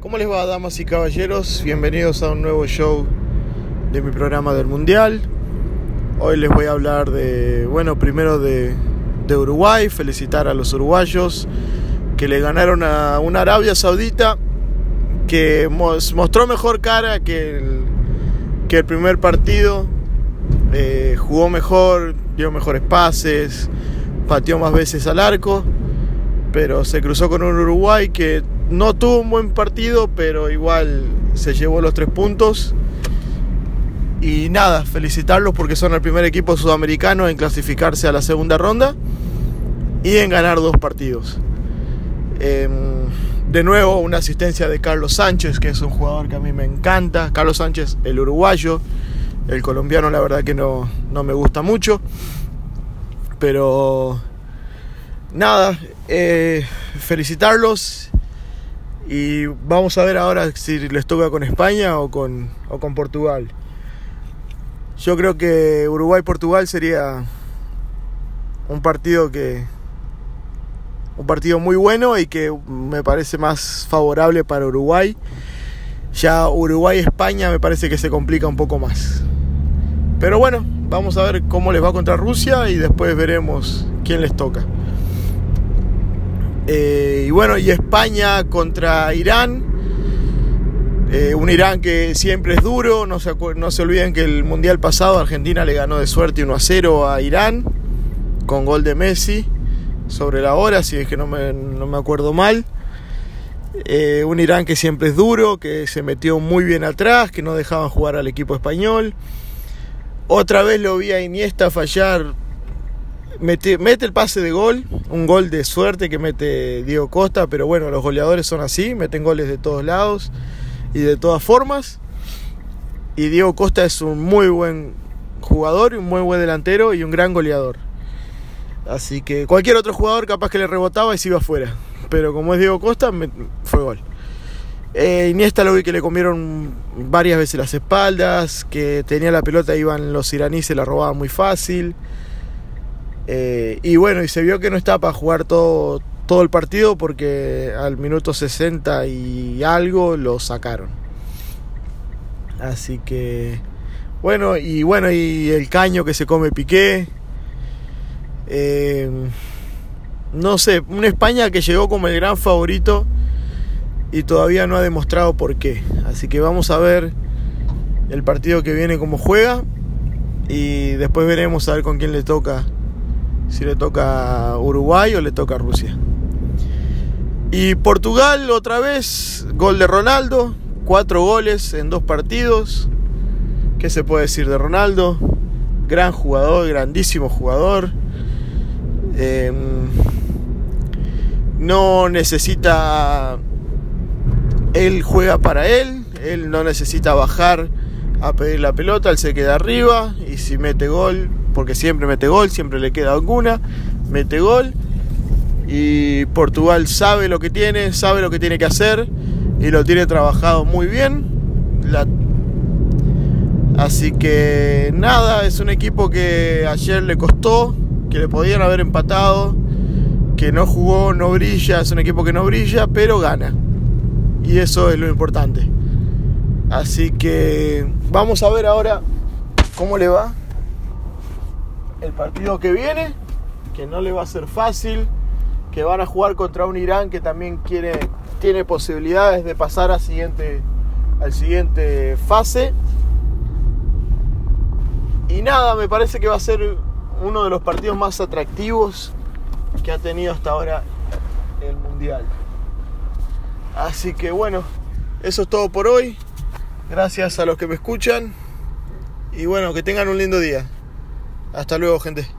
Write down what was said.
¿Cómo les va, damas y caballeros? Bienvenidos a un nuevo show de mi programa del Mundial. Hoy les voy a hablar de, bueno, primero de, de Uruguay, felicitar a los uruguayos que le ganaron a una Arabia Saudita que mostró mejor cara que el, que el primer partido, eh, jugó mejor, dio mejores pases, pateó más veces al arco, pero se cruzó con un Uruguay que no tuvo un buen partido, pero igual se llevó los tres puntos. Y nada, felicitarlos porque son el primer equipo sudamericano en clasificarse a la segunda ronda y en ganar dos partidos. Em, de nuevo, una asistencia de Carlos Sánchez, que es un jugador que a mí me encanta. Carlos Sánchez, el uruguayo. El colombiano, la verdad que no, no me gusta mucho. Pero nada, eh, felicitarlos y vamos a ver ahora si les toca con España o con, o con Portugal. Yo creo que Uruguay-Portugal sería un partido que. Un partido muy bueno y que me parece más favorable para Uruguay. Ya Uruguay-España me parece que se complica un poco más. Pero bueno, vamos a ver cómo les va contra Rusia y después veremos quién les toca. Eh, y bueno, y España contra Irán. Eh, un Irán que siempre es duro. No se, no se olviden que el mundial pasado Argentina le ganó de suerte 1 a 0 a Irán. Con gol de Messi. Sobre la hora, si es que no me, no me acuerdo mal. Eh, un Irán que siempre es duro, que se metió muy bien atrás, que no dejaban jugar al equipo español. Otra vez lo vi a Iniesta fallar Mete, el pase de gol, un gol de suerte que mete Diego Costa, pero bueno, los goleadores son así, meten goles de todos lados y de todas formas. Y Diego Costa es un muy buen jugador, un muy buen delantero y un gran goleador. Así que cualquier otro jugador capaz que le rebotaba y se iba afuera. Pero como es Diego Costa, fue gol. Eh, Iniesta lo vi que le comieron varias veces las espaldas, que tenía la pelota, iban los iraníes, se la robaban muy fácil. Eh, y bueno, y se vio que no estaba para jugar todo, todo el partido porque al minuto 60 y algo lo sacaron. Así que, bueno, y bueno, y el caño que se come Piqué. Eh, no sé, una España que llegó como el gran favorito y todavía no ha demostrado por qué. Así que vamos a ver el partido que viene cómo juega y después veremos a ver con quién le toca si le toca Uruguay o le toca Rusia. Y Portugal otra vez, gol de Ronaldo, cuatro goles en dos partidos. ¿Qué se puede decir de Ronaldo? Gran jugador, grandísimo jugador. Em, no necesita... Él juega para él, él no necesita bajar a pedir la pelota, él se queda arriba y si mete gol, porque siempre mete gol, siempre le queda alguna, mete gol. Y Portugal sabe lo que tiene, sabe lo que tiene que hacer y lo tiene trabajado muy bien. Así que nada, es un equipo que ayer le costó, que le podían haber empatado, que no jugó, no brilla, es un equipo que no brilla, pero gana. Y eso es lo importante. Así que vamos a ver ahora cómo le va el partido que viene, que no le va a ser fácil, que van a jugar contra un Irán que también quiere, tiene posibilidades de pasar a siguiente, al siguiente fase. Y nada, me parece que va a ser uno de los partidos más atractivos que ha tenido hasta ahora el Mundial. Así que bueno, eso es todo por hoy. Gracias a los que me escuchan. Y bueno, que tengan un lindo día. Hasta luego, gente.